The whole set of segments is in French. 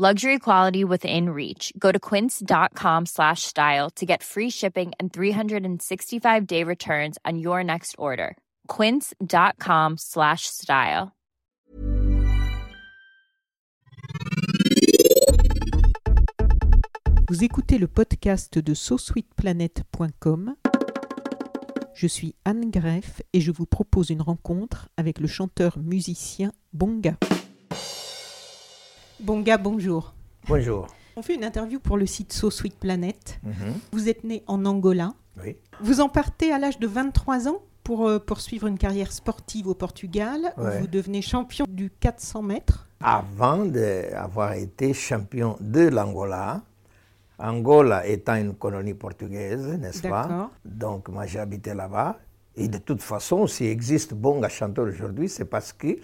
Luxury quality within reach. Go to quince.com slash style to get free shipping and 365-day returns on your next order. quince.com slash style. Vous écoutez le podcast de SoSweetPlanet.com. Je suis Anne Greff et je vous propose une rencontre avec le chanteur-musicien Bonga. Bonga, bonjour. Bonjour. On fait une interview pour le site So Sweet Planet. Mhm. Vous êtes né en Angola. Oui. Vous en partez à l'âge de 23 ans pour euh, poursuivre une carrière sportive au Portugal. où. Vous devenez champion du 400 mètres. Avant d'avoir été champion de l'Angola, Angola étant une colonie portugaise, n'est-ce pas? D'accord. Donc moi j'ai habité là-bas. Et de toute façon, s'il existe Bonga chanteur aujourd'hui, c'est parce que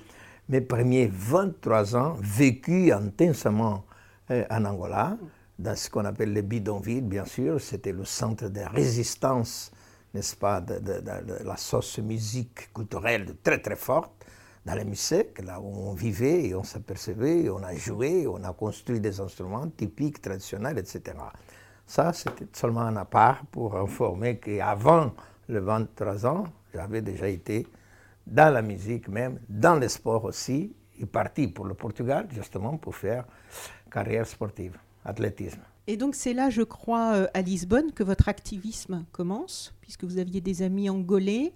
mes premiers 23 ans vécus intensément euh, en Angola, dans ce qu'on appelle le bidonville, bien sûr, c'était le centre de résistance, n'est-ce pas, de, la sauce musique culturelle très très forte dans les musées, là où on vivait et on s'apercevait, on a joué, on a construit des instruments typiques, traditionnels, etc. Ça, c'était seulement un part pour informer qu'avant le 23 ans, j'avais déjà été dans la musique même, dans le sport aussi, et parti pour le Portugal, justement, pour faire carrière sportive, athlétisme. Et donc c'est là, je crois, euh, à Lisbonne que votre activisme commence, puisque vous aviez des amis angolais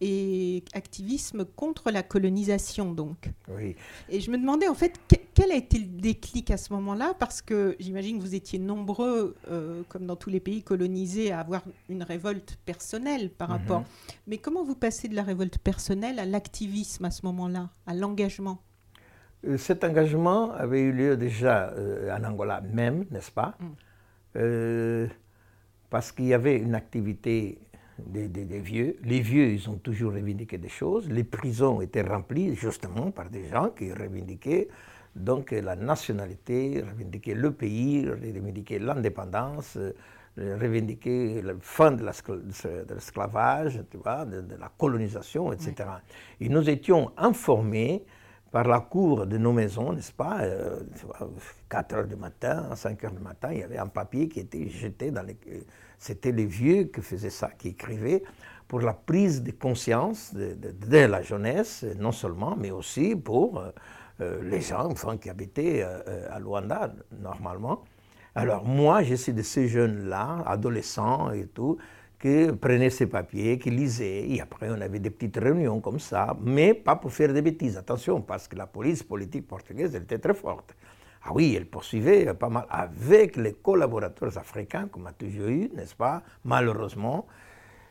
et activisme contre la colonisation, donc. Oui. Et je me demandais en fait que- quel a été le déclic à ce moment-là, parce que j'imagine que vous étiez nombreux, euh, comme dans tous les pays colonisés, à avoir une révolte personnelle par rapport. Mais comment vous passez de la révolte personnelle à l'activisme à ce moment-là, à l'engagement? Euh, Cet engagement avait eu lieu déjà euh, en Angola même, n'est-ce pas? Euh, Parce qu'il y avait une activité des, des- des vieux. Les vieux, ils ont toujours revendiqué des choses. Les prisons étaient remplies justement par des gens qui revendiquaient donc la nationalité, revendiquaient le pays, revendiquaient l'indépendance, revendiquaient la fin de l'escla- de l'esclavage, tu vois, de, de la colonisation, etc. Et nous étions informés par la cour de nos maisons, n'est-ce pas euh, tu vois, 4 heures du matin, 5 heures du matin, il y avait un papier qui était jeté dans les... C'était les vieux qui faisaient ça, qui écrivaient pour la prise de conscience de, la jeunesse, non seulement, mais aussi pour euh, euh, les gens qui habitaient euh, euh, à Luanda, normalement. Alors moi, je suis de ces jeunes-là, adolescents et tout, qui prenaient ces papiers, qui lisaient, et après on avait des petites réunions comme ça, mais pas pour faire des bêtises, attention, parce que la police politique portugaise, elle était très forte. Ah oui, elle poursuivait pas mal avec les collaborateurs africains, qu'on a toujours eu, n'est-ce pas, malheureusement.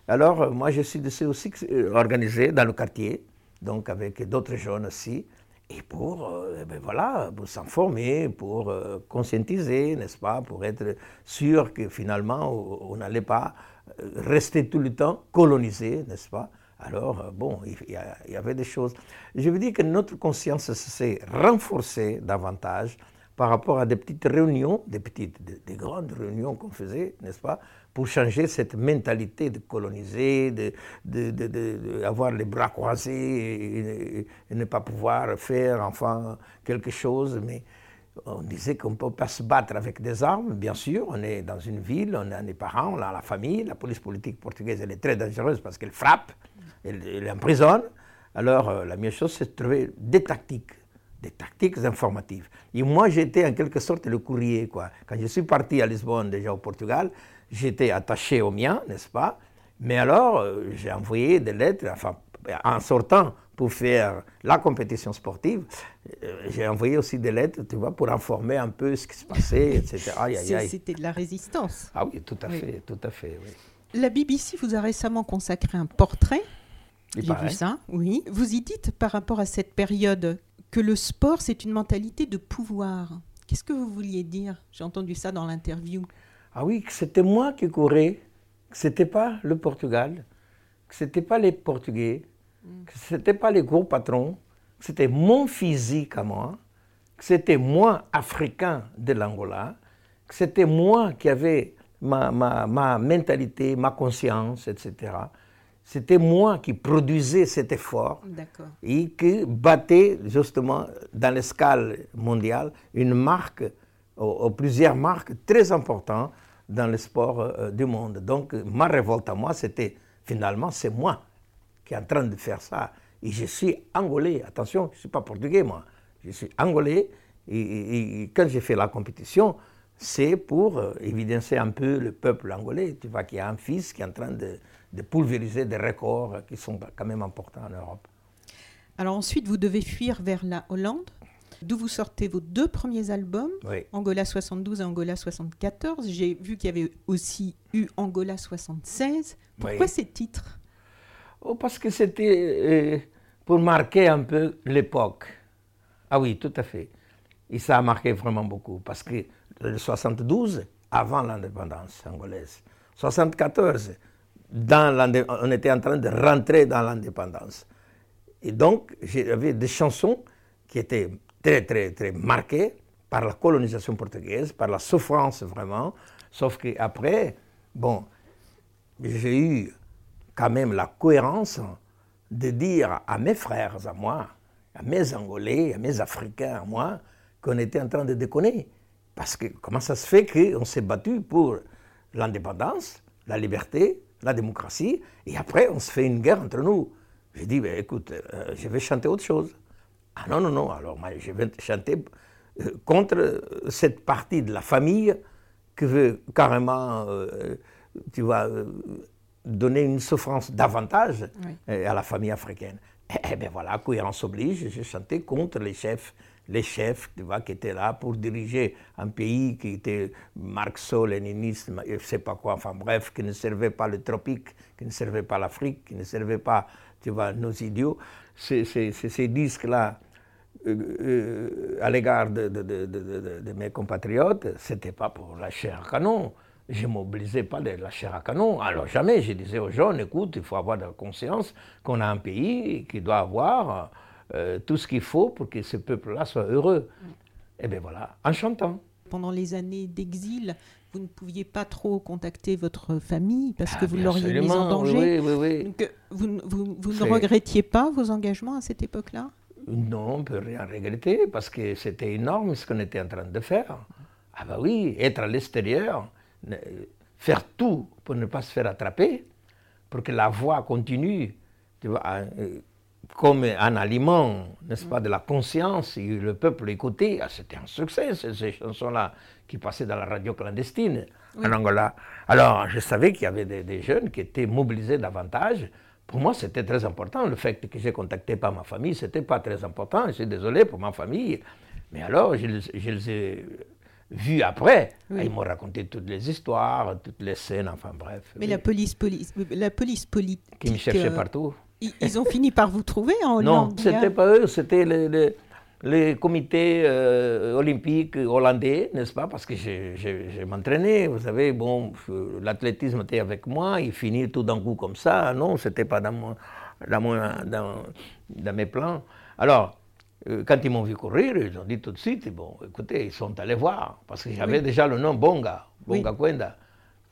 Alors, euh, moi, je suis aussi euh, organisés dans le quartier, donc avec d'autres jeunes aussi, et pour, euh, ben voilà, pour s'informer, pour euh, conscientiser, n'est-ce pas, pour être sûr que finalement, on n'allait pas euh, rester tout le temps colonisé, n'est-ce pas? Alors, euh, bon, il y avait des choses. Je veux dire que notre conscience s'est renforcée davantage par rapport à des petites réunions, des petites, des, des grandes réunions qu'on faisait, n'est-ce pas, pour changer cette mentalité de coloniser, de, les bras croisés et, ne pas pouvoir faire enfin quelque chose, mais on disait qu'on ne peut pas se battre avec des armes, bien sûr, on est dans une ville, on a des parents, on a la famille, la police politique portugaise, elle est très dangereuse parce qu'elle frappe, elle, elle emprisonne, alors euh, la meilleure chose, c'est de trouver des tactiques des tactiques informatives. Et moi, j'étais en quelque sorte le courrier. Quoi. Quand je suis parti à Lisbonne, déjà au Portugal, j'étais attaché au mien, n'est-ce pas? Mais alors, euh, j'ai envoyé des lettres, enfin, en sortant pour faire la compétition sportive, euh, j'ai envoyé aussi des lettres, tu vois, pour informer un peu ce qui se passait, etc. C'était de la résistance. Ah oui, tout à Oui. fait, tout à fait, oui. La BBC vous a récemment consacré un portrait. J'ai vu ça, oui. Vous y dites par rapport à cette période que le sport, c'est une mentalité de pouvoir. Qu'est-ce que vous vouliez dire? J'ai entendu ça dans l'interview. Ah oui, c'était moi qui courais que ce n'était pas le Portugal, que ce n'était pas les Portugais, que ce n'était pas les gros patrons, que c'était mon physique à moi, que c'était moi, africain de l'Angola, que c'était moi qui avais ma, ma, ma, mentalité, ma conscience, etc. C'était moi qui produisais cet effort et qui battait justement dans l'escale mondiale une marque, ou, plusieurs marques très importantes dans le sport euh, du monde. Donc ma révolte à moi, c'était finalement, c'est moi qui est en train de faire ça. Et je suis angolais, attention, je ne suis pas portugais moi, je suis angolais. Et, quand j'ai fait la compétition, c'est pour euh, évidencer un peu le peuple angolais. Tu vois qu'il y a un fils qui est en train de, de pulvériser des records qui sont quand même importants en Europe. Alors ensuite, vous devez fuir vers la Hollande, d'où vous sortez vos deux premiers albums, Angola 72 et Angola 74. J'ai vu qu'il y avait aussi eu Angola 76. Pourquoi ces titres? Oh, Parce que c'était euh, pour marquer un peu l'époque. Ah oui, tout à fait. Et ça a marqué vraiment beaucoup, parce que le 72, avant l'indépendance angolaise, 74, on était en train de rentrer dans l'indépendance. Et donc, j'avais des chansons qui étaient très, très, très marquées par la colonisation portugaise, par la souffrance vraiment. Sauf qu'après, bon, j'ai eu quand même la cohérence de dire à mes frères, à moi, à mes Angolais, à mes Africains, à moi, qu'on était en train de déconner. Parce que comment ça se fait qu'on s'est battu pour l'indépendance, la liberté, la démocratie, et après on se fait une guerre entre nous. J'ai dit, ben, écoute, euh, je vais chanter autre chose. Ah non, non, non, alors moi je vais chanter euh, contre cette partie de la famille qui veut carrément, euh, tu vois, donner une souffrance davantage à la famille africaine. Eh, eh bien voilà, cohérence oblige, j'ai chanté contre les chefs les chefs tu vois, qui étaient là pour diriger un pays qui était marxo-léniniste, je ne sais pas quoi, enfin bref, qui ne servait pas le tropique, qui ne servait pas l'Afrique, qui ne servait pas tu vois, nos idiots. Ces, ces, disques-là, euh, euh, à l'égard de, de, de, de, mes compatriotes, ce n'était pas pour chair à canon. Je ne mobilisais pas de chair à canon. Alors jamais je disais aux jeunes, écoute, il faut avoir la conscience qu'on a un pays qui doit avoir euh, tout ce qu'il faut pour que ce peuple-là soit heureux. Et eh bien voilà, en chantant. Pendant les années d'exil, vous ne pouviez pas trop contacter votre famille parce que ah, vous l'auriez mise en danger. Oui, oui, oui. Donc, euh, vous, vous, vous ne regrettiez pas vos engagements à cette époque-là? Non, on ne peut rien regretter parce que c'était énorme ce qu'on était en train de faire. Ah bah oui, être à l'extérieur, faire tout pour ne pas se faire attraper, pour que la voix continue. Tu vois, euh, comme un aliment, n'est-ce pas, de la conscience, et le peuple écoutait, ah, c'était un succès, ces, chansons-là, qui passaient dans la radio clandestine en Angola. Alors, je savais qu'il y avait des, jeunes qui étaient mobilisés davantage. Pour moi, c'était très important. Le fait que j'ai contacté pas ma famille, c'était pas très important. Je suis désolé pour ma famille. Mais alors, je, les ai vus après. Ils m'ont raconté toutes les histoires, toutes les scènes, enfin bref. Mais la police, police, la police politique. Qui me cherchait euh, partout. Ils, ont fini par vous trouver en Hollande Non, c'était pas eux, c'était les, les, comités euh, olympiques hollandais, n'est-ce pas? Parce que je, m'entraînais, vous savez, bon, l'athlétisme était avec moi, il finit tout d'un coup comme ça. Non, c'était pas dans, mon, dans, dans, dans, mes plans. Alors, euh, quand ils m'ont vu courir, ils ont dit tout de suite, bon, écoutez, ils sont allés voir, parce que j'avais déjà le nom Bonga, Bonga Kwenda.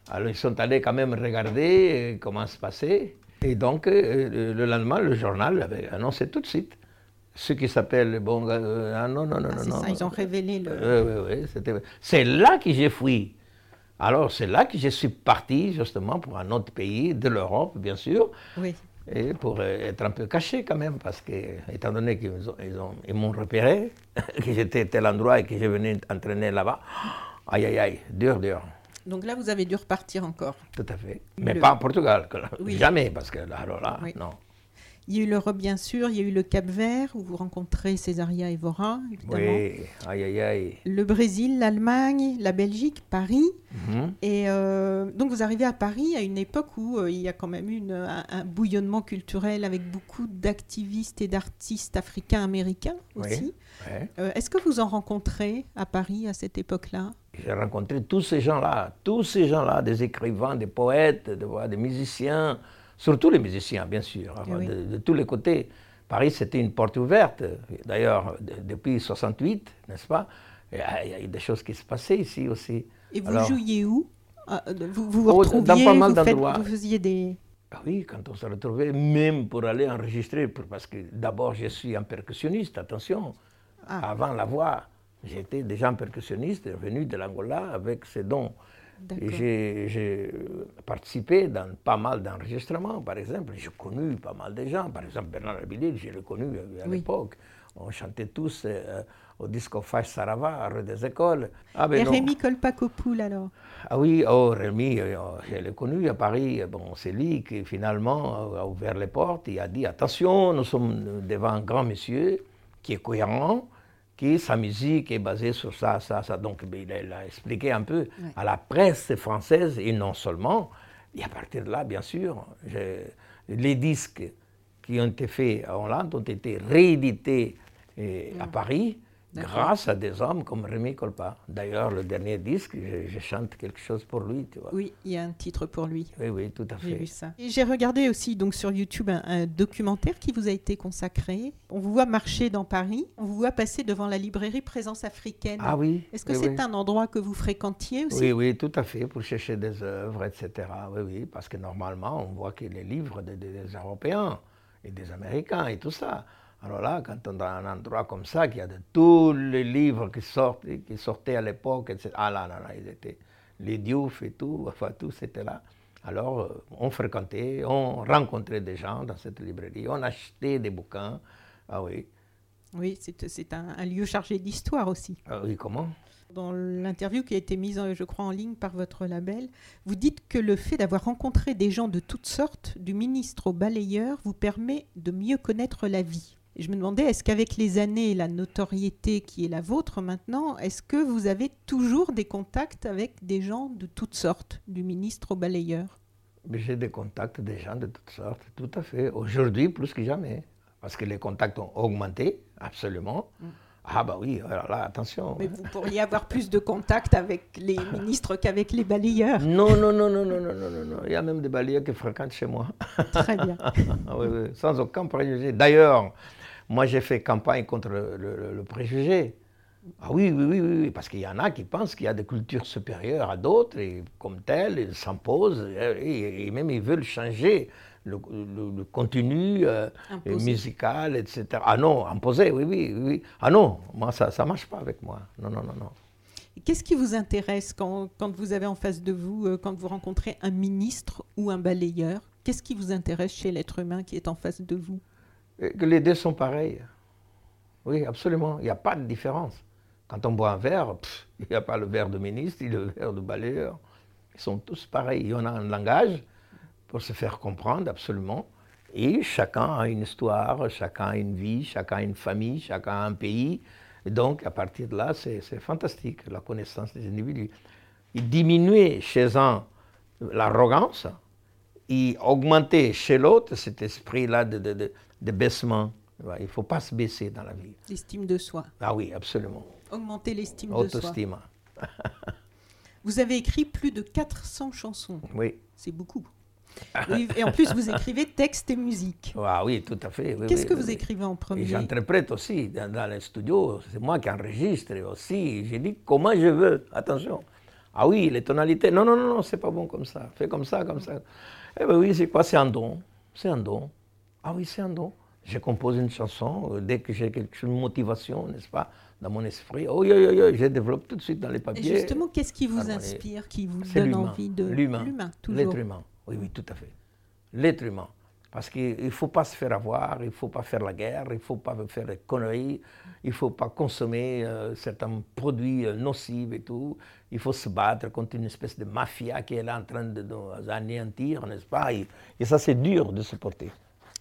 Alors ils sont allés quand même regarder euh, comment se passait. Et donc, euh, le lendemain, le journal avait annoncé tout de suite. Ce qui s'appelle, bon, euh, ah non, non, non, ah, non. Ça, ils ont révélé le. Oui, oui, oui. C'est là que j'ai fui. Alors, c'est là que je suis parti, justement, pour un autre pays de l'Europe, bien sûr. Oui. Et pour euh, être un peu caché quand même, parce que, étant donné qu'ils ils m'ont repéré, que j'étais à tel endroit et que je venais entraîner là-bas, aïe, aïe, aïe, dur, dur. Donc là, vous avez dû repartir encore. Tout à fait. Mais pas en Portugal. Jamais, parce que là, alors là, non. Il y a eu l'Europe, bien sûr, il y a eu le Cap Vert, où vous rencontrez Césaria Evora, évidemment. Oui, aïe, aïe, aïe. Le Brésil, l'Allemagne, la Belgique, Paris. Mhm. Et euh, donc vous arrivez à Paris à une époque où euh, il y a quand même eu un, un bouillonnement culturel avec beaucoup d'activistes et d'artistes africains-américains Oui. aussi. Ouais. Euh, Est-ce que vous en rencontrez à Paris à cette époque-là? J'ai rencontré tous ces gens-là, tous ces gens-là, des écrivains, des poètes, des musiciens, surtout les musiciens, bien sûr, Eh enfin, oui. de, de tous les côtés. Paris, c'était une porte ouverte. D'ailleurs, de- depuis 68, n'est-ce pas Il y a- il y a eu des choses qui se passaient ici aussi. Et vous Alors- jouiez où? Ah, euh, Vous vous, Oh, dans retrouviez, pas mal d'endroits. vous faisiez des... Ah oui, quand on se retrouvait, même pour aller enregistrer, parce que d'abord, je suis un percussionniste, attention. Ah. Avant la voix, j'étais déjà un percussionniste venu de l'Angola avec ses dons. J'ai participé dans pas mal d'enregistrements, par exemple. J'ai connu pas mal de gens. Par exemple, Bernard Abilil, j'ai reconnu à Oui. l'époque. On chantait tous euh, au disco Fash Sarava, rue des Écoles. Ah, ben Et non. Rémi Colpacopoul, alors? Ah oui, oh Rémi, euh, je l'ai connu à Paris. Bon, c'est lui qui finalement euh, a ouvert les portes et a dit attention, nous sommes devant un grand monsieur qui est cohérent, qui sa musique est basée sur ça, ça, ça. Donc ben, il a, expliqué un peu à la presse française et non seulement. Et à partir de là, bien sûr, les disques qui ont été faits en Hollande ont été réédités euh, à Paris grâce à des hommes comme Rémi Colpa. D'ailleurs, le dernier disque, je, je chante quelque chose pour lui, tu vois. Oui, il y a un titre pour lui. Oui, oui, tout à J'ai fait. vu ça. Et j'ai regardé aussi donc sur YouTube un, un documentaire qui vous a été consacré. On vous voit marcher dans Paris, on vous voit passer devant la librairie Présence africaine. Ah oui. Est-ce que oui, c'est oui. un endroit que vous fréquentiez aussi? Oui, oui, tout à fait, pour chercher des œuvres, etc. Oui, oui, parce que normalement, on voit que les livres des- des Européens et des Américains et tout ça. Alors là, quand on est dans un endroit comme ça, qu'il y a de tous les livres qui sortent, qui sortaient à l'époque, etc. Ah là, là, là, ils étaient, les Diouf et tout, enfin, tout c'était là. Alors, euh, on fréquentait, on rencontrait des gens dans cette librairie, on achetait des bouquins. Ah oui, Oui, c'est un, un lieu chargé d'histoire aussi. ah oui, comment? Dans l'interview qui a été mise, en- je crois, en ligne par votre label, vous dites que le fait d'avoir rencontré des gens de toutes sortes, du ministre au balayeur, vous permet de mieux connaître la vie. Et je me demandais, est-ce qu'avec les années et la notoriété qui est la vôtre maintenant, est-ce que vous avez toujours des contacts avec des gens de toutes sortes, du ministre au balayeur? J'ai des contacts des gens de toutes sortes, tout à fait. Aujourd'hui, plus que jamais. Parce que les contacts ont augmenté, absolument. Mm. Ah bah oui, alors là, attention. Mais vous pourriez avoir plus de contacts avec les ministres qu'avec les balayeurs. Non, non, non, non, non, non, non, non, Il y a même des balayeurs qui fréquentent chez moi. Très bien. Ah oui, oui, sans aucun préjugé. D'ailleurs, moi j'ai fait campagne contre le, le- le préjugé. Ah oui, oui, oui, oui, oui, parce qu'il y en a qui pensent qu'il y a des cultures supérieures à d'autres, et comme telles, ils s'imposent, et, même ils veulent changer le, le- contenu euh, musical, etc. Ah non, imposer, oui, oui, oui. Ah non, moi ça ne marche pas avec moi. Non, non, non, non. Qu'est-ce qui vous intéresse quand, quand vous avez en face de vous, euh, quand vous rencontrez un ministre ou un balayeur? Qu'est-ce qui vous intéresse chez l'être humain qui est en face de vous? Que les deux sont pareils. Oui, absolument. Il n'y a pas de différence. Quand on boit un verre, il n'y a pas le verre de ministre, il y a le verre de balayeur. Ils sont tous pareils. En a un langage pour se faire comprendre, absolument. Et chacun a une histoire, chacun a une vie, chacun a une famille, chacun a un pays. Et donc, à partir de là, c'est c'est fantastique, la connaissance des individus. Et diminuer chez un l'arrogance, et augmenter chez l'autre cet esprit-là de, de, de- de baissement. Il ne faut pas se baisser dans la vie. L'estime de soi. Ah oui, absolument. Augmenter l'estime de soi. Autoestime. Vous avez écrit plus de 400 chansons. Oui. C'est beaucoup. Et en plus, vous écrivez texte et musique. Ah oui, tout à fait. oui, Qu'est-ce oui, que oui, vous écrivez en premier? J'interprète aussi dans, dans les studios. C'est moi qui enregistre aussi. J'ai dit comment je veux? Attention. Ah oui, les tonalités. Non, non, non, non, c'est pas bon comme ça. Fais comme ça, comme ça. Eh bien oui, c'est quoi? C'est un don. C'est un don. Ah oui, c'est un don. Je compose une chanson euh, dès que j'ai quelque motivation, n'est-ce pas, dans mon esprit. Oh, yo, yo, yo, je développe tout de suite dans les Et papiers. justement, qu'est-ce qui vous inspire, qui vous donne envie de... L'humain. L'être humain. Oui, oui, tout à fait. L'être humain. Parce qu'il ne faut pas se faire avoir, il ne faut pas faire la guerre, il ne faut pas faire des conneries, il ne faut pas consommer euh, certains produits euh, nocifs et tout. Il faut se battre contre une espèce de mafia qui est là en train de nous anéantir, n'est-ce pas? Et, et ça, c'est dur de supporter.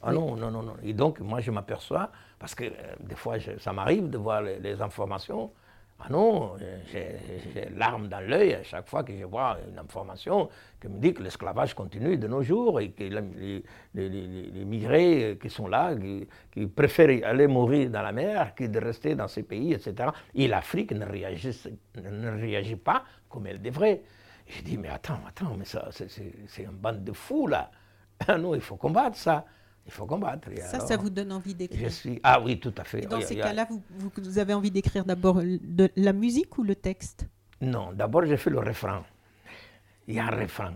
Ah non, non, non, non. Et donc, moi, je m'aperçois, parce que euh, des fois, ça m'arrive de voir les, informations. Ah non, j'ai l'arme dans l'œil à chaque fois que je vois une information qui me dit que l'esclavage continue de nos jours et que les, migrés qui sont là, qui, préfèrent aller mourir dans la mer que de rester dans ces pays, etc. Et l'Afrique ne réagit, ne réagit pas comme elle devrait. Je dis, mais attends, attends, mais c'est une bande de fous là. Ah non, il faut combattre ça. Il faut combattre. ça, ça vous donne envie d'écrire suis... Ah oui, tout à fait. dans ces cas-là, vous, vous, avez envie d'écrire d'abord de la musique ou le texte? Non, d'abord j'ai fait le refrain. Il y a un refrain.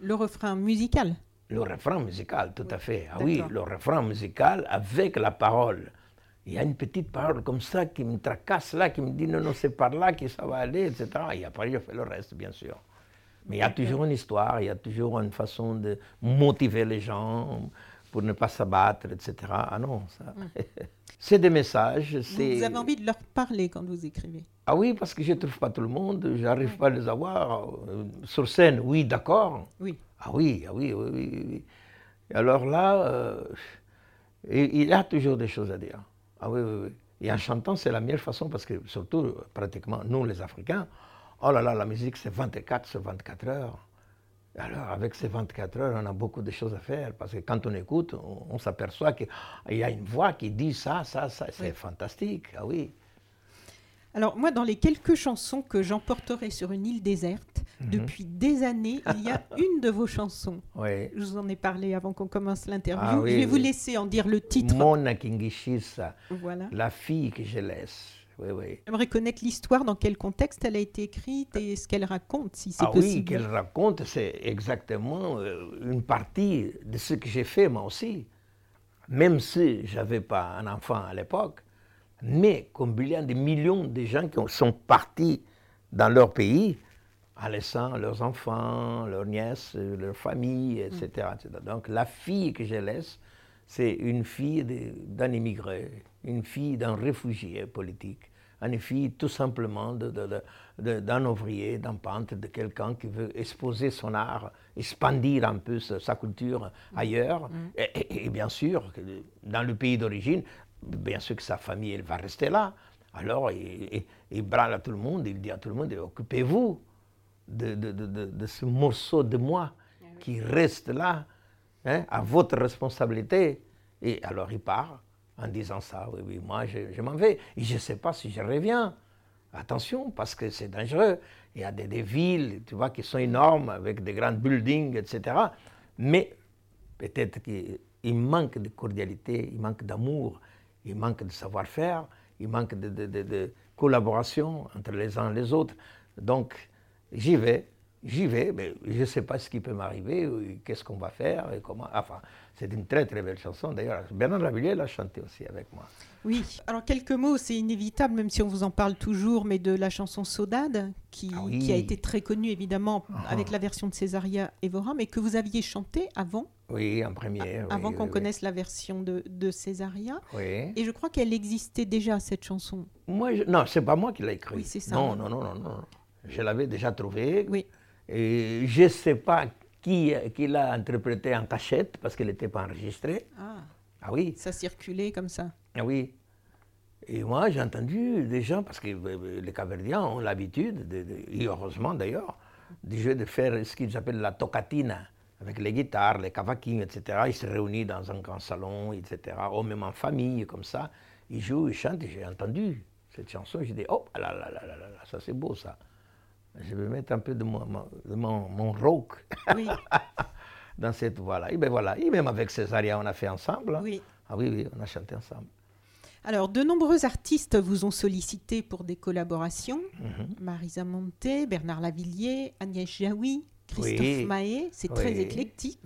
Le refrain musical? Le refrain musical, tout à fait. Ah oui, le refrain musical avec la parole. Il y a une petite parole comme ça qui me tracasse là, qui me dit non, non, c'est par là que ça va aller, etc. Et après, je fais le reste, bien sûr. Mais il y a toujours une histoire, il y a toujours une façon de motiver les gens pour ne pas s'abattre, etc. Ah non, ça. Mm. c'est des messages. Vous avez envie de leur parler quand vous écrivez Ah oui, parce que je ne trouve pas tout le monde, je n'arrive pas à les avoir. Euh, sur scène, oui, d'accord. Oui. Ah oui, ah oui, oui, oui. oui. Alors là, euh, il y a toujours des choses à dire. Ah oui, oui, oui. Et en chantant, c'est la meilleure façon parce que, surtout, pratiquement, nous les Africains, oh là là, la musique, c'est 24 sur 24 heures. Alors, avec ces 24 heures, on a beaucoup de choses à faire, parce que quand on écoute, on, s'aperçoit qu'il y a une voix qui dit ça, ça, ça, c'est fantastique, ah oui. Alors, moi, dans les quelques chansons que j'emporterai sur une île déserte, mhm. depuis des années, il y a une de vos chansons. Oui. Je vous en ai parlé avant qu'on commence l'interview. Ah je vais vous laisser en dire le titre. Mona Kingishisa, voilà. la fille que je laisse. J'aimerais connaître l'histoire, dans quel contexte elle a été écrite et ce qu'elle raconte, si c'est ah possible. Oui, qu'elle raconte, c'est exactement euh, une partie de ce que j'ai fait moi aussi. Même si je n'avais pas un enfant à l'époque, mais combien de millions de gens qui sont partis dans leur pays en laissant leurs enfants, leurs nièces, leurs familles, etc. Donc la fille que je laisse, c'est une fille d'un immigré, une fille d'un réfugié politique une fille tout simplement d'un ouvrier, d'un peintre, de quelqu'un qui veut exposer son art, expandir un peu sa, culture ailleurs. Mm. Et, bien sûr, dans le pays d'origine, bien sûr que sa famille elle va rester là. Alors il, il, à tout le monde, il dit à tout le monde, occupez-vous de, de, ce morceau de moi eh qui reste là, hein, à votre responsabilité. Et alors il part en disant ça. Oui, oui, moi, je, m'en vais. Et je ne sais pas si je reviens. Attention, parce que c'est dangereux. Il y a des, villes, tu vois, qui sont énormes, avec des grands buildings, etc. Mais peut-être qu'il manque de cordialité, il manque d'amour, il manque de savoir-faire, il manque de, de, collaboration entre les uns et les autres. Donc, j'y vais, j'y vais, mais je ne sais pas ce qui peut m'arriver, qu'est-ce qu'on va faire, et comment. Enfin, c'est une très très belle chanson. D'ailleurs, Bernard Lavillier l'a chantée aussi avec moi. Oui, alors quelques mots, c'est inévitable, même si on vous en parle toujours, mais de la chanson Sodade, qui, ah qui a été très connue évidemment ah. avec la version de Césaria Evora, mais que vous aviez chantée avant. Oui, en première. avant qu'on connaisse la version de, de Césaria. Oui. Et je crois qu'elle existait déjà, cette chanson. Moi, je... Non, c'est pas moi qui l'ai écrite. Oui, c'est ça. Non, non, non, non, non. Je l'avais déjà trouvée. Oui. Et je ne sais pas qui, qui l'a interprété en cachette parce qu'elle n'était pas enregistrée. Ah. ah oui. Ça circulait comme ça. Ah oui. Et moi, j'ai entendu des gens, parce que euh, les Caverdiens ont l'habitude, et heureusement d'ailleurs, de, de faire ce qu'ils appellent la tocatina, avec les guitares, les cavaquins, etc. Ils se réunissent dans un grand salon, etc. Ou même en famille, comme ça. Ils jouent, ils chantent, j'ai entendu cette chanson, j'ai dit, oh là là là là là, ça c'est beau ça je vais mettre un peu de mon, mon, rock dans cette voix-là. Et bien voilà, et même avec Césaria, on a fait ensemble. Hein. Oui. Ah oui, oui, on a chanté ensemble. Alors, de nombreux artistes vous ont sollicité pour des collaborations. Mhm. Marisa Monte, Bernard Lavillier, Agnès Jaoui, Christophe Mahé. C'est très éclectique.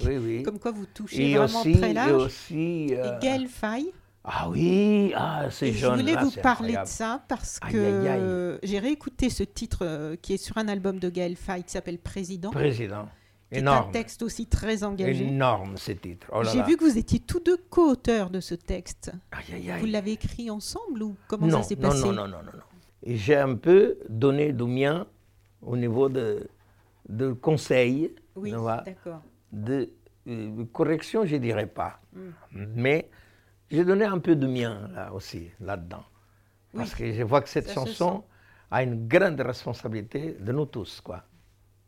Comme quoi vous touchez vraiment très large. Et aussi. Euh... Et Gaël Faye. Ah oui, ah, c'est Je voulais vous parler de ça parce que j'ai réécouté ce titre euh, qui est sur un album de Gaël Faye qui s'appelle Président. Président. Énorme. un texte aussi très engagé. Énorme ce titre. Oh j'ai vu que vous étiez tous deux co-auteurs de ce texte. Vous l'avez écrit ensemble ou comment ça s'est passé non, non, non, non, non. Et j'ai un peu donné du mien au niveau de, de conseils. Oui, d'accord. De euh, correction, je ne dirais pas. Mais j'ai donné un peu de mien là aussi, là-dedans. Parce que je vois que cette chanson a une grande responsabilité de nous tous. quoi.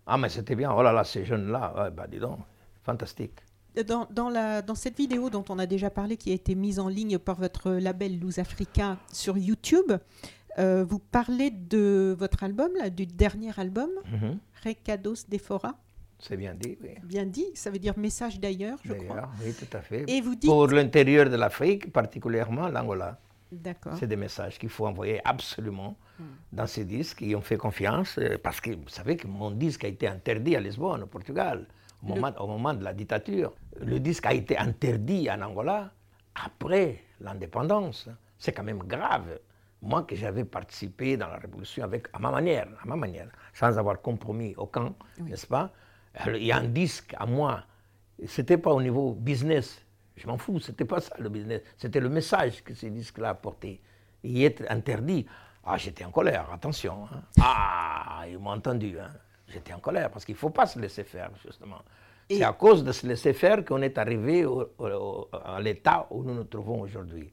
Ah, mais c'était bien, oh là là, ces jeunes-là, bah dis donc, fantastique. Dans, dans, la, dans, cette vidéo dont on a déjà parlé, qui a été mise en ligne par votre label Luz Africa sur YouTube, euh, vous parlez de votre album, là, du dernier album, mm Recados de Fora. C'est bien dit, oui. Bien dit, ça veut dire message d'ailleurs, je crois. Oui, tout à fait. Et vous dites... Pour l'intérieur de l'Afrique, particulièrement l'Angola. D'accord. C'est des messages qu'il faut envoyer absolument hmm. dans ces disques. Ils ont fait confiance euh, parce que vous savez que mon disque a été interdit à Lisbonne, au Portugal, au, moment, au moment de la dictature. Le disque a été interdit en Angola après l'indépendance. C'est quand même grave moi que j'avais participé dans la révolution avec, à ma manière, à ma manière, sans avoir compromis aucun, n'est-ce pas Il y a un disque à moi. C'était pas au niveau business, je m'en fous, c'était pas ça le business, c'était le message que ce disque-là apportait. Y être interdit, ah j'étais en colère, attention. Hein. Ah, ils m'ont entendu, hein. j'étais en colère parce qu'il ne faut pas se laisser faire justement. C'est à cause de se laisser faire qu'on est arrivé à l'état où nous nous trouvons aujourd'hui.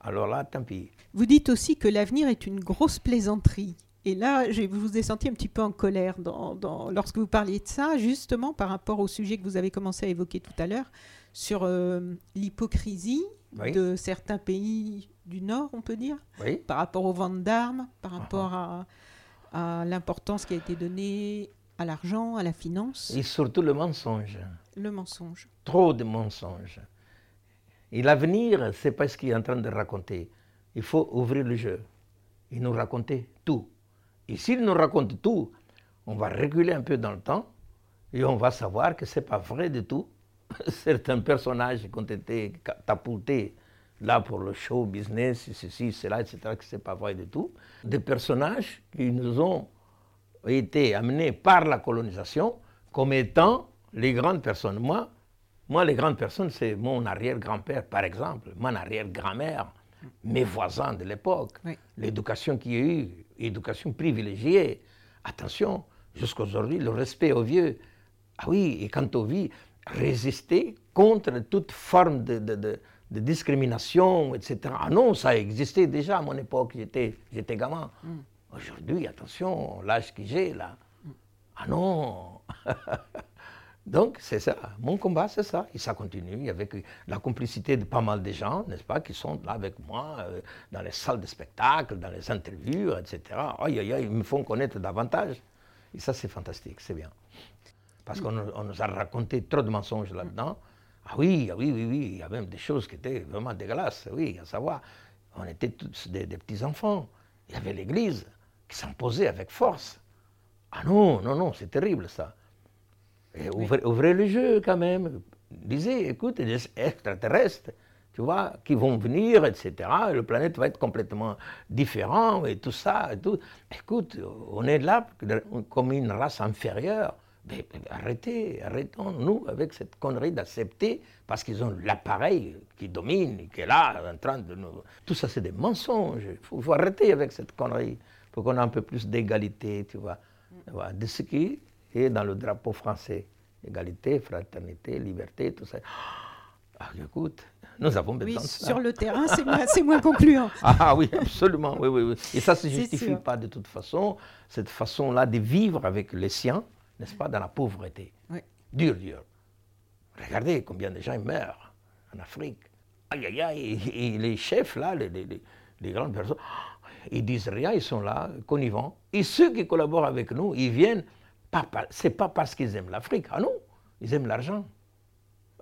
Alors là, tant pis. Vous dites aussi que l'avenir est une grosse plaisanterie. Et là, je vous ai senti un petit peu en colère dans, lorsque vous parliez de ça, justement par rapport au sujet que vous avez commencé à évoquer tout à l'heure, sur euh, l'hypocrisie de certains pays du Nord, on peut dire, par rapport aux ventes d'armes, par uh-huh. rapport à, à l'importance qui a été donnée à l'argent, à la finance. Et surtout le mensonge. Le mensonge. Trop de mensonges. Et l'avenir, c'est pas ce qu'il est en train de raconter. Il faut ouvrir le jeu et nous raconter tout. Et s'il nous raconte tout, on va reculer un peu dans le temps et on va savoir que ce n'est pas vrai du tout. Certains personnages qui ont été catapultés là pour le show business, ceci, cela, etc., que ce n'est pas vrai du tout. Des personnages qui nous ont été amenés par la colonisation comme étant les grandes personnes. Moi, moi, les grandes personnes, c'est mon arrière-grand-père, par exemple, mon arrière-grand-mère, mes voisins de l'époque, l'éducation qu'il y a eu, éducation privilégiée. Attention, jusqu'à aujourd'hui, le respect aux vieux. Ah oui, et quant aux vies, résister contre toute forme de, discrimination, etc. Ah non, ça existait déjà à mon époque, j'étais gamin. Mm. Aujourd'hui, attention, l'âge que j'ai là. Ah non Donc, c'est ça. Mon combat, c'est ça. Et ça continue avec la complicité de pas mal de gens, n'est-ce pas, qui sont là avec moi, euh, dans les salles de spectacle, dans les interviews, etc. Aïe, aïe, aïe, ils me font connaître davantage. Et ça, c'est fantastique, c'est bien. Parce qu'on nous a raconté trop de mensonges là-dedans. Ah oui, ah oui, oui, oui, il y a même des choses qui étaient vraiment dégueulasses, oui, à savoir, on était tous des, des petits-enfants. Il y avait l'Église qui s'imposait avec force. Ah non, non, non, c'est terrible ça ouvrez, le jeu quand même. Disez, écoute, des extraterrestres, tu vois, qui vont venir, etc. le planète va être complètement différent et tout ça. Et tout. Écoute, on est là comme une race inférieure. Mais, arrêtez, arrêtons-nous avec cette connerie d'accepter parce qu'ils ont l'appareil qui domine, qui est là en train de nous. Tout ça, c'est des mensonges. Il faut, arrêter avec cette connerie pour qu'on ait un peu plus d'égalité, tu vois, de ce qui et dans le drapeau français. Égalité, fraternité, liberté, tout ça. Ah, écoute, nous avons besoin de ça. Sur le terrain, c'est moins, concluant. Ah oui, absolument. Oui, oui, oui. Et ça ne se justifie pas de toute façon, cette façon-là de vivre avec les siens, n'est-ce pas, dans la pauvreté. Oui. Dur, dur. Regardez combien de gens meurent en Afrique. Aïe, aïe, aïe. Et, les chefs, là, les, les, les grandes personnes, ils disent rien, ils sont là, connivants. Et ceux qui collaborent avec nous, ils viennent c'est pas parce qu'ils aiment l'Afrique. Ah non, ils aiment l'argent.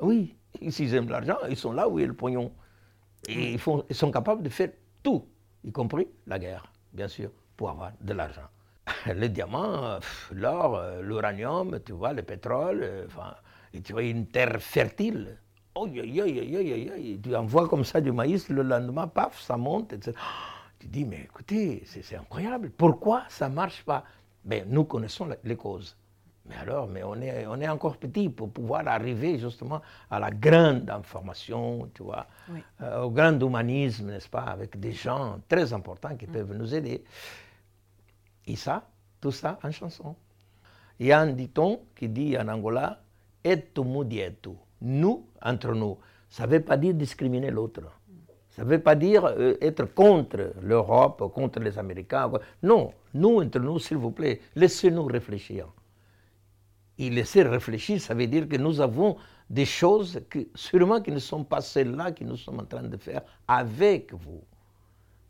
Oui, s'ils aiment l'argent, ils sont là où est le pognon. Et ils, ils sont capables de faire tout, y compris la guerre, bien sûr, pour avoir de l'argent. Les diamants, l'or, euh, l'uranium, tu vois, le pétrole, euh, enfin, et tu vois une terre fertile. Oh, tu envoies comme ça du maïs, le lendemain, paf, ça monte. Etc. Tu dis, mais écoutez, c'est incroyable. Pourquoi ça ne marche pas? Ben, nous connaissons les causes. Mais alors, mais on est, on est encore petit pour pouvoir arriver justement à la grande information, tu vois, euh, au grand humanisme, n'est-ce pas, avec des gens très importants qui mm. peuvent nous aider. Et ça, tout ça en chanson. Il y a un dicton qui dit en Angola, et tu nous, entre nous. Ça ne veut pas dire discriminer l'autre. Ça ne veut pas dire euh, être contre l'Europe, contre les Américains. Non, nous, entre nous, s'il vous plaît, laissez-nous réfléchir. Et laisser réfléchir, ça veut dire que nous avons des choses sûrement qui ne sont pas celles-là que nous sommes en train de faire avec vous.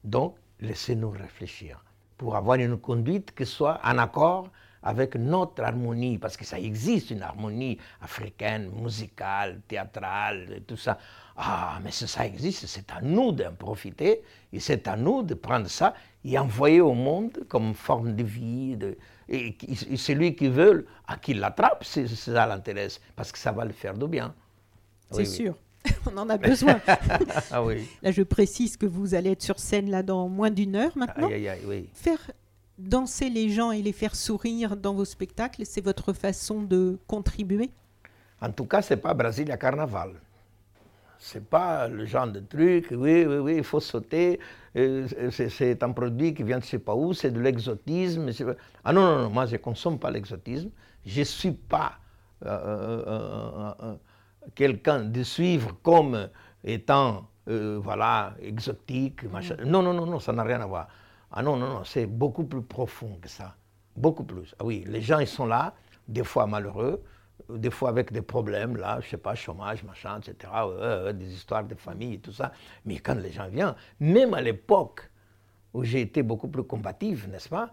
Donc, laissez-nous réfléchir pour avoir une conduite qui soit en accord avec notre harmonie, parce que ça existe une harmonie africaine, musicale, théâtrale, tout ça. Ah, mais si ça existe, c'est à nous d'en profiter, et c'est à nous de prendre ça et envoyer au monde comme forme de vie. De, et, celui qui veut, à qui l'attrape, c'est ça l'intéresse, parce que ça va le faire du bien. C'est sûr. On en a besoin. ah oui. Là, je précise que vous allez être sur scène là dans moins d'une heure maintenant. Aïe, aïe, aïe, oui. Faire danser les gens et les faire sourire dans vos spectacles, c'est votre façon de contribuer? En tout cas, c'est pas Brasilia Carnaval. C'est pas le genre de truc, oui, oui, oui, il faut sauter, euh, c'est un produit qui vient de je sais pas où, c'est de l'exotisme. Ah non, non, non, moi je ne consomme pas l'exotisme. Je ne suis pas euh, euh, quelqu'un de suivre comme étant, voilà, exotique, machin. Non, non, non, non, ça n'a rien à voir. Ah non, non, non, c'est beaucoup plus profond que ça. Beaucoup plus. Ah oui, les gens, ils sont là, des fois malheureux, des fois avec des problèmes, là, je sais pas, chômage, machin, etc., des histoires de famille tout ça. Mais quand les gens viennent, même à l'époque où j'ai été beaucoup plus combatif, n'est-ce pas,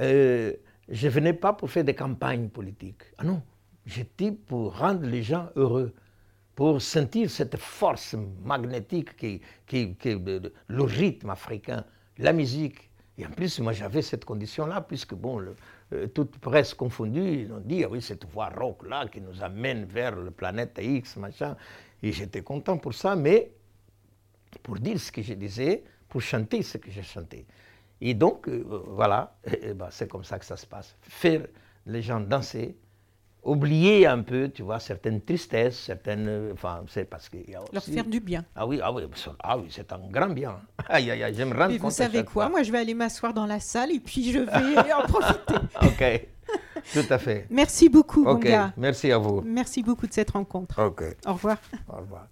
euh, je ne venais pas pour faire des campagnes politiques. Ah non, j'étais pour rendre les gens heureux, pour sentir cette force magnétique qui, qui, le rythme africain, la musique, et en plus, moi, j'avais cette condition-là, puisque, bon, euh, toute presse confondue, ils ont dit, ah oui, cette voix rock-là qui nous amène vers le planète X, machin. Et j'étais content pour ça, mais pour dire ce que je disais, pour chanter ce que je chantais. Et donc, euh, voilà, ben, c'est comme ça que ça se passe. Faire les gens danser, oublier un peu, tu vois, certaines tristesses, certaines. Enfin, c'est parce que. Leur faire du bien. Ah oui, ah oui, ah oui c'est un grand bien. Aïe, aïe, aïe, j'aime rendre Mais vous savez quoi? Moi, je vais aller m'asseoir dans la salle et puis je vais en profiter. ok. Tout à fait. Merci beaucoup, Ok, Merci à vous. Merci beaucoup de cette rencontre. Ok. Au revoir. Au revoir.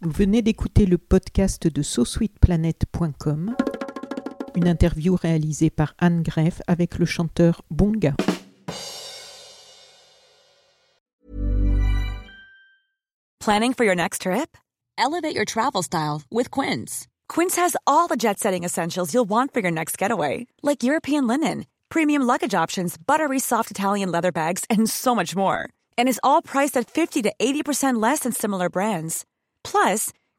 Vous venez d'écouter le podcast de SoSweetPlanet.com une interview réalisée par Anne Greff avec le chanteur Bonga. Planning for your next trip? Elevate your travel style with Quince. Quince has all the jet setting essentials you'll want for your next getaway, like European linen, premium luggage options, buttery soft Italian leather bags, and so much more. And is all priced at 50 to 80% less than similar brands. Plus,